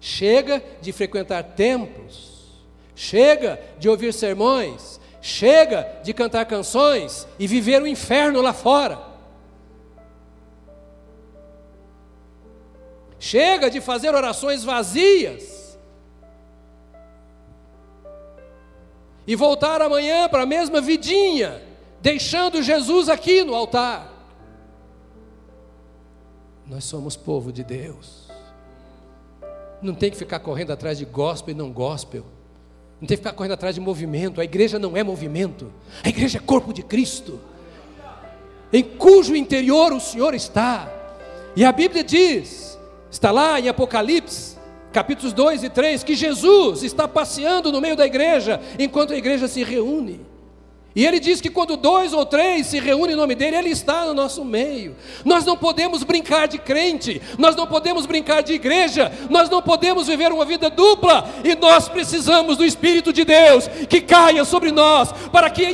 Chega de frequentar templos, chega de ouvir sermões, Chega de cantar canções e viver o inferno lá fora. Chega de fazer orações vazias. E voltar amanhã para a mesma vidinha, deixando Jesus aqui no altar. Nós somos povo de Deus. Não tem que ficar correndo atrás de gospel e não gospel. Não tem que ficar correndo atrás de movimento. A igreja não é movimento. A igreja é corpo de Cristo. Em cujo interior o Senhor está. E a Bíblia diz, está lá em Apocalipse, capítulos 2 e 3, que Jesus está passeando no meio da igreja enquanto a igreja se reúne. E ele diz que quando dois ou três se reúnem em nome dele, ele está no nosso meio. Nós não podemos brincar de crente, nós não podemos brincar de igreja, nós não podemos viver uma vida dupla, e nós precisamos do Espírito de Deus que caia sobre nós, para que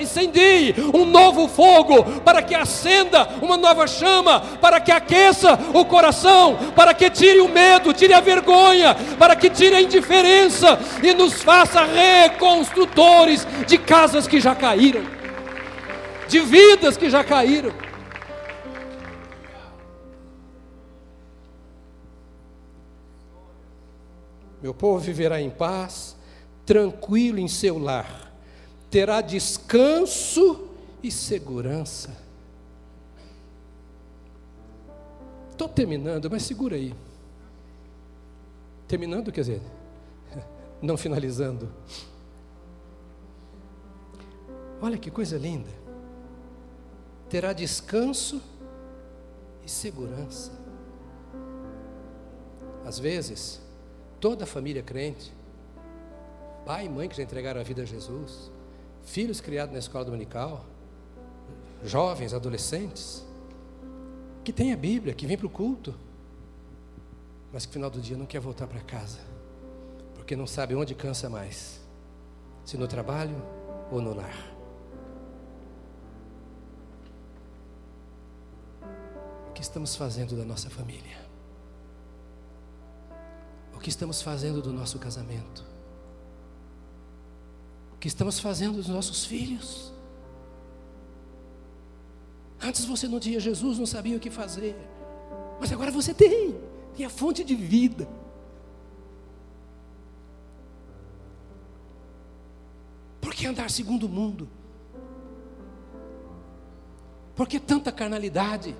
incendie um novo fogo, para que acenda uma nova chama, para que aqueça o coração, para que tire o medo, tire a vergonha, para que tire a indiferença e nos faça reconstrutores de casas que já caíram, de vidas que já caíram. Meu povo viverá em paz, tranquilo em seu lar, terá descanso e segurança. Estou terminando, mas segura aí. Terminando, quer dizer, não finalizando. Olha que coisa linda. Terá descanso e segurança. Às vezes, toda a família crente, pai e mãe que já entregaram a vida a Jesus, filhos criados na escola dominical, jovens, adolescentes, que tem a Bíblia, que vem para o culto, mas que no final do dia não quer voltar para casa, porque não sabe onde cansa mais, se no trabalho ou no lar. Que estamos fazendo da nossa família? O que estamos fazendo do nosso casamento? O que estamos fazendo dos nossos filhos? Antes você não tinha Jesus, não sabia o que fazer. Mas agora você tem, tem a fonte de vida. Por que andar segundo o mundo? Por que tanta carnalidade?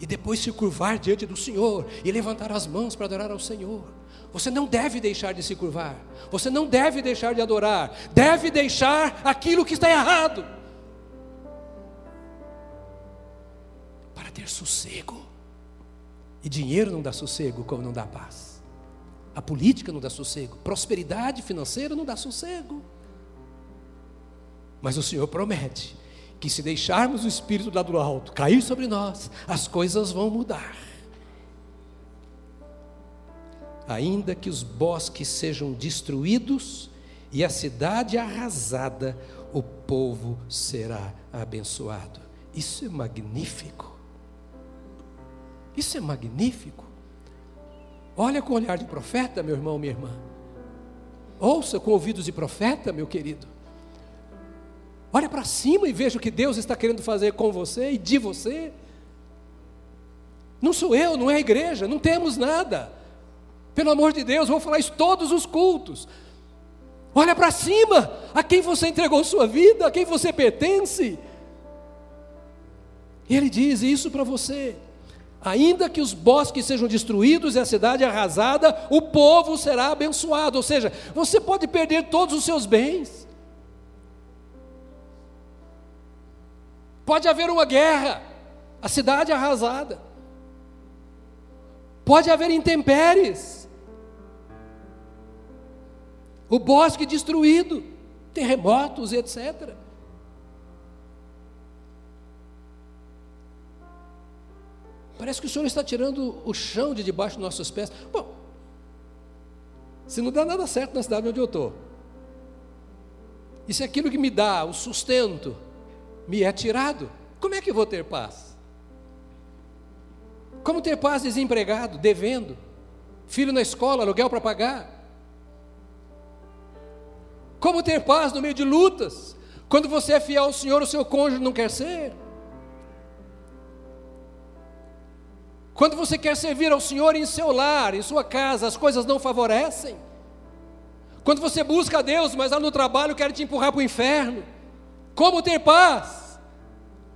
E depois se curvar diante do Senhor e levantar as mãos para adorar ao Senhor. Você não deve deixar de se curvar, você não deve deixar de adorar, deve deixar aquilo que está errado para ter sossego. E dinheiro não dá sossego como não dá paz. A política não dá sossego, prosperidade financeira não dá sossego. Mas o Senhor promete que se deixarmos o Espírito lá do alto cair sobre nós, as coisas vão mudar. Ainda que os bosques sejam destruídos e a cidade arrasada, o povo será abençoado. Isso é magnífico. Isso é magnífico. Olha com o olhar de profeta, meu irmão, minha irmã. Ouça com ouvidos de profeta, meu querido. Olha para cima e veja o que Deus está querendo fazer com você e de você. Não sou eu, não é a igreja, não temos nada. Pelo amor de Deus, vou falar isso todos os cultos. Olha para cima, a quem você entregou sua vida, a quem você pertence. E ele diz isso para você. Ainda que os bosques sejam destruídos e a cidade arrasada, o povo será abençoado. Ou seja, você pode perder todos os seus bens, Pode haver uma guerra, a cidade arrasada. Pode haver intempéries. O bosque destruído, terremotos, etc. Parece que o Senhor está tirando o chão de debaixo dos nossos pés. Bom, se não dá nada certo na cidade onde eu estou, e se aquilo que me dá o sustento, me é tirado, como é que eu vou ter paz? Como ter paz desempregado, devendo, filho na escola, aluguel para pagar? Como ter paz no meio de lutas, Quando você é fiel ao Senhor, o seu cônjuge não quer ser. Quando você quer servir ao Senhor em seu lar, em sua casa, as coisas não favorecem. Quando você busca a Deus, mas lá no trabalho quer te empurrar para o inferno. Como ter paz?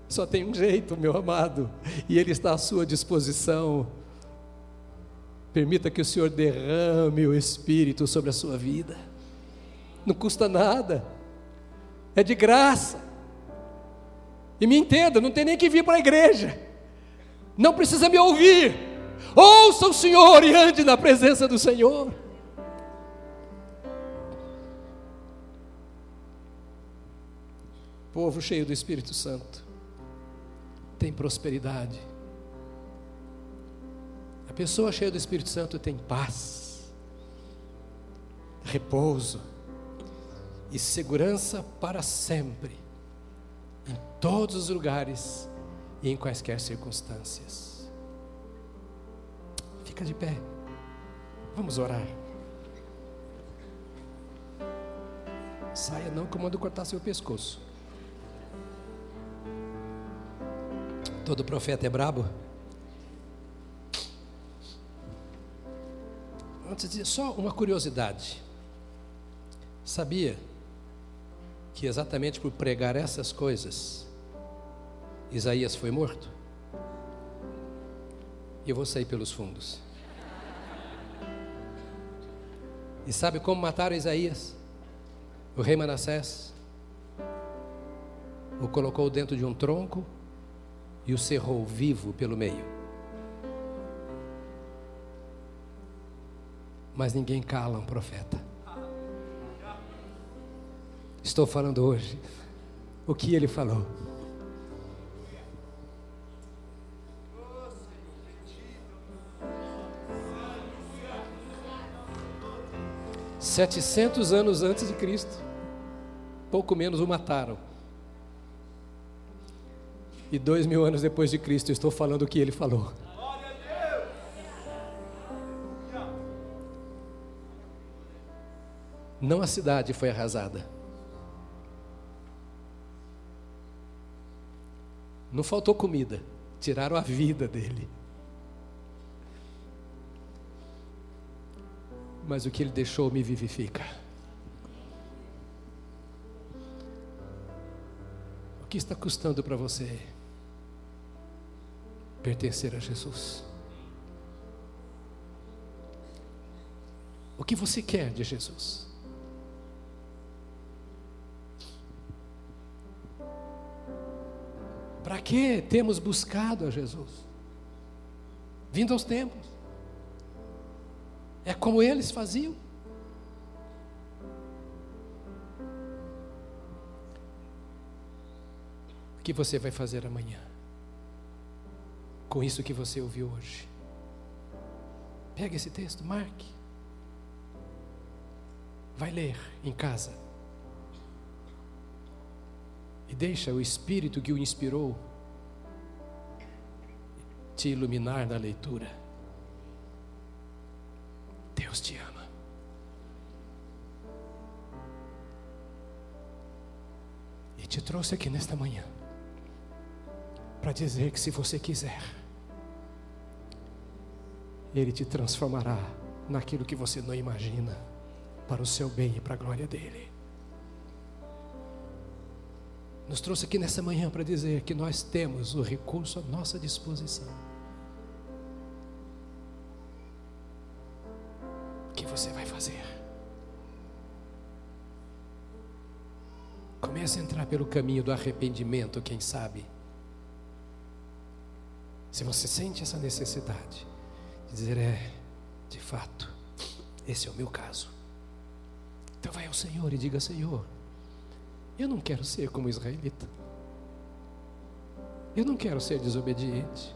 Só tem um jeito, meu amado, e Ele está à sua disposição. Permita que o Senhor derrame o Espírito sobre a sua vida. Não custa nada, é de graça. E me entenda, não tem nem que vir para a igreja, não precisa me ouvir. Ouça o Senhor e ande na presença do Senhor. Povo cheio do Espírito Santo, tem prosperidade. A pessoa cheia do Espírito Santo tem paz, repouso e segurança para sempre, em todos os lugares e em quaisquer circunstâncias. Fica de pé, vamos orar. Saia não que eu cortar seu pescoço. Todo profeta é brabo? Antes de só uma curiosidade. Sabia que exatamente por pregar essas coisas, Isaías foi morto? E eu vou sair pelos fundos. E sabe como mataram Isaías? O rei Manassés o colocou dentro de um tronco e o cerrou vivo pelo meio. Mas ninguém cala um profeta. Estou falando hoje o que ele falou. Setecentos anos antes de Cristo, pouco menos o mataram. E dois mil anos depois de Cristo, estou falando o que ele falou. Não a cidade foi arrasada. Não faltou comida, tiraram a vida dele. Mas o que ele deixou me vivifica. O que está custando para você? Pertencer a Jesus. O que você quer de Jesus? Para que temos buscado a Jesus? Vindo aos tempos. É como eles faziam. O que você vai fazer amanhã? Com isso que você ouviu hoje. Pega esse texto, marque. Vai ler em casa. E deixa o Espírito que o inspirou te iluminar na leitura. Deus te ama. E te trouxe aqui nesta manhã para dizer que se você quiser, ele te transformará naquilo que você não imagina, para o seu bem e para a glória dele. Nos trouxe aqui nessa manhã para dizer que nós temos o recurso à nossa disposição. O que você vai fazer? Comece a entrar pelo caminho do arrependimento, quem sabe. Se você sente essa necessidade, dizer: É, de fato, esse é o meu caso. Então vai ao Senhor e diga: Senhor, eu não quero ser como israelita. Eu não quero ser desobediente.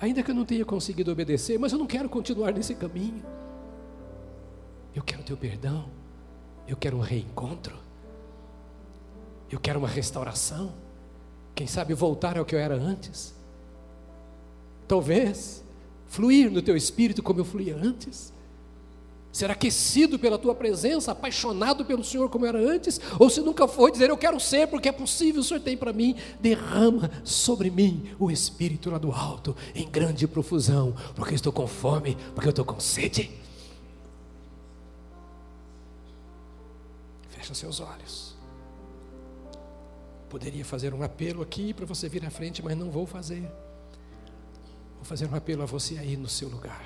Ainda que eu não tenha conseguido obedecer, mas eu não quero continuar nesse caminho. Eu quero teu perdão. Eu quero um reencontro. Eu quero uma restauração. Quem sabe voltar ao que eu era antes. Talvez fluir no teu espírito como eu fluía antes. ser aquecido pela tua presença, apaixonado pelo Senhor como era antes, ou se nunca foi, dizer eu quero ser porque é possível, o Senhor tem para mim, derrama sobre mim o Espírito lá do alto, em grande profusão, porque eu estou com fome, porque eu estou com sede. Fecha seus olhos. Poderia fazer um apelo aqui para você vir à frente, mas não vou fazer. Vou fazer um apelo a você aí no seu lugar.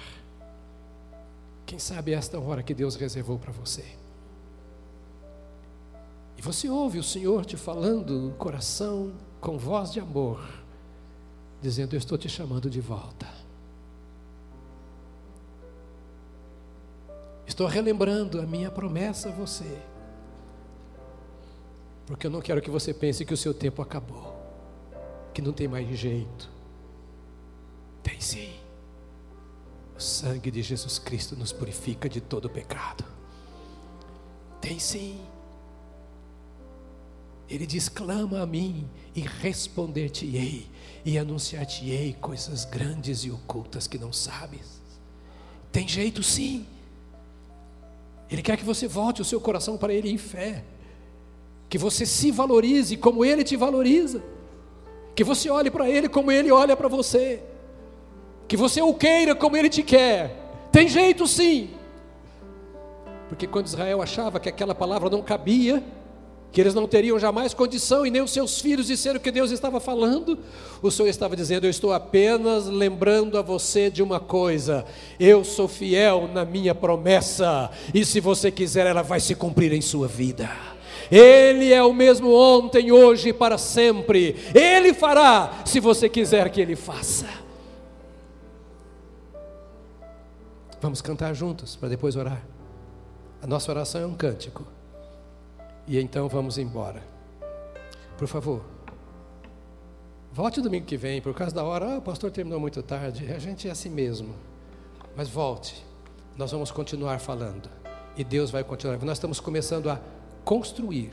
Quem sabe esta hora que Deus reservou para você. E você ouve o Senhor te falando no coração, com voz de amor, dizendo: Eu estou te chamando de volta. Estou relembrando a minha promessa a você, porque eu não quero que você pense que o seu tempo acabou, que não tem mais jeito. Tem sim. O sangue de Jesus Cristo nos purifica de todo pecado. Tem sim. Ele diz: clama a mim e responder-te-ei, e anunciar-te-ei coisas grandes e ocultas que não sabes. Tem jeito sim. Ele quer que você volte o seu coração para Ele em fé, que você se valorize como Ele te valoriza, que você olhe para Ele como Ele olha para você que você o queira como ele te quer. Tem jeito sim. Porque quando Israel achava que aquela palavra não cabia, que eles não teriam jamais condição e nem os seus filhos de ser o que Deus estava falando, o Senhor estava dizendo: Eu estou apenas lembrando a você de uma coisa, eu sou fiel na minha promessa, e se você quiser, ela vai se cumprir em sua vida. Ele é o mesmo ontem, hoje e para sempre, Ele fará, se você quiser que Ele faça. Vamos cantar juntos para depois orar. A nossa oração é um cântico. E então vamos embora. Por favor. Volte domingo que vem, por causa da hora. Ah, o pastor terminou muito tarde. A gente é assim mesmo. Mas volte. Nós vamos continuar falando. E Deus vai continuar. Nós estamos começando a construir.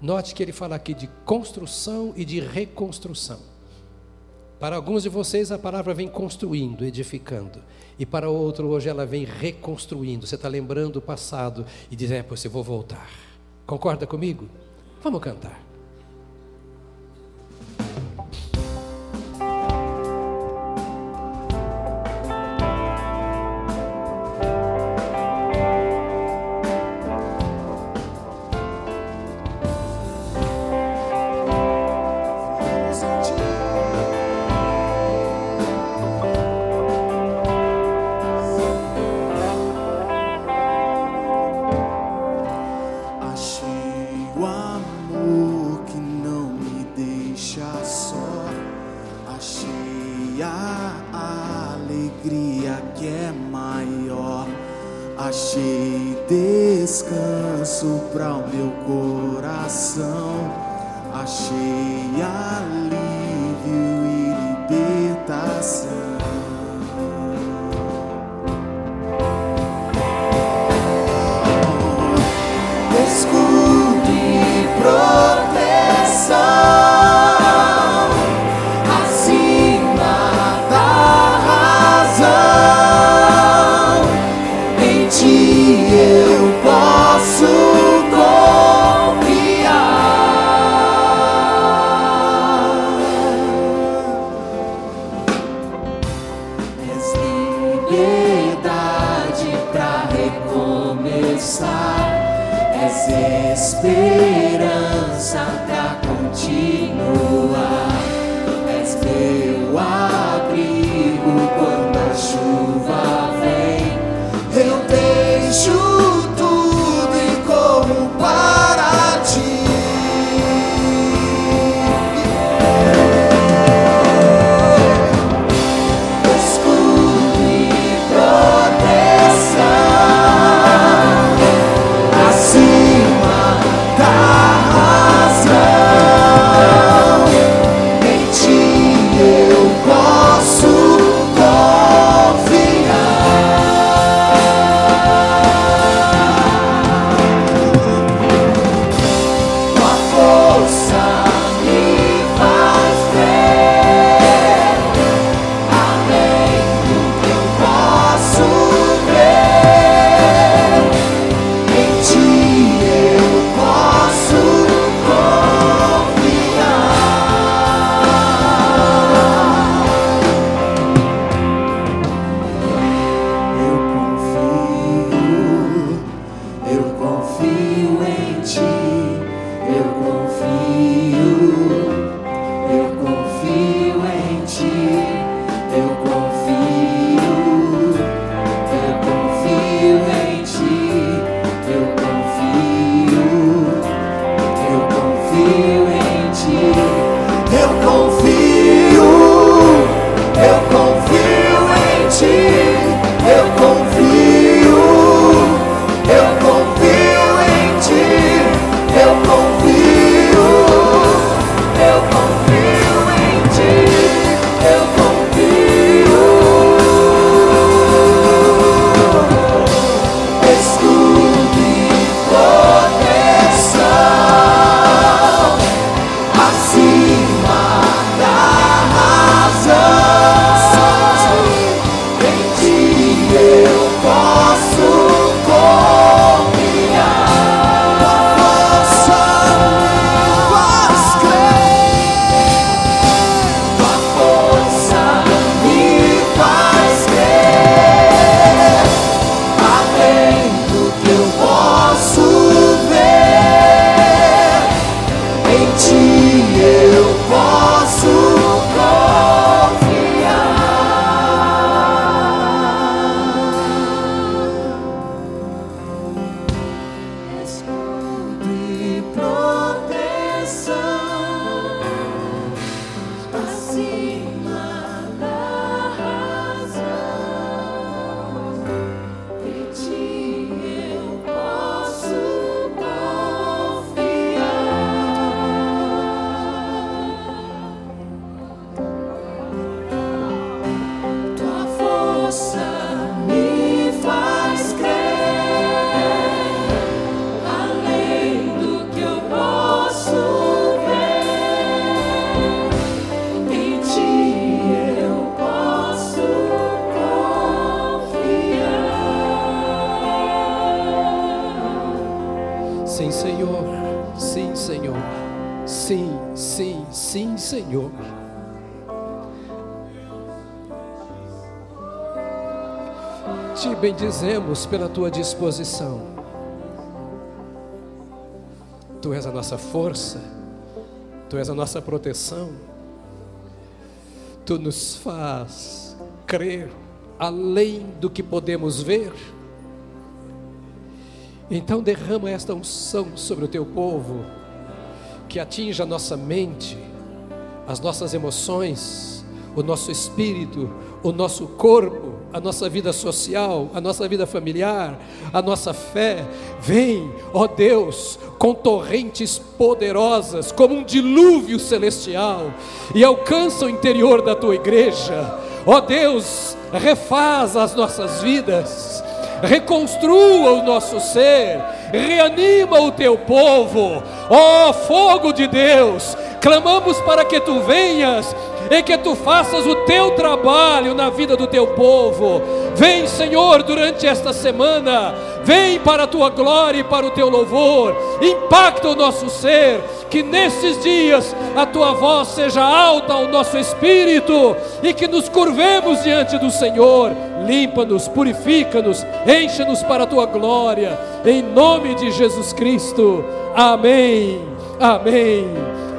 Note que ele fala aqui de construção e de reconstrução. Para alguns de vocês a palavra vem construindo, edificando. E para outro hoje ela vem reconstruindo. Você está lembrando o passado e diz, é, pois eu vou voltar. Concorda comigo? Vamos cantar. Pela tua disposição. Tu és a nossa força, tu és a nossa proteção. Tu nos faz crer além do que podemos ver. Então derrama esta unção sobre o teu povo, que atinja a nossa mente, as nossas emoções, o nosso espírito, o nosso corpo, a nossa vida social, a nossa vida familiar, a nossa fé. Vem, ó Deus, com torrentes poderosas, como um dilúvio celestial, e alcança o interior da tua igreja. Ó Deus, refaz as nossas vidas reconstrua o nosso ser, reanima o teu povo, ó fogo de Deus, clamamos para que tu venhas e que tu faças o teu trabalho na vida do teu povo. Vem, Senhor, durante esta semana, vem para a tua glória e para o teu louvor, impacta o nosso ser, que nesses dias a tua voz seja alta ao nosso espírito e que nos curvemos diante do Senhor. Limpa-nos, purifica-nos, enche-nos para a tua glória, em nome de Jesus Cristo. Amém. Amém.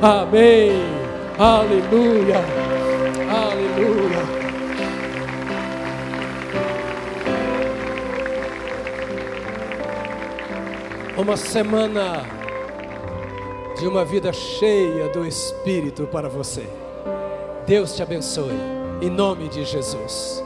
Amém. Aleluia. Aleluia. Uma semana de uma vida cheia do Espírito para você. Deus te abençoe, em nome de Jesus.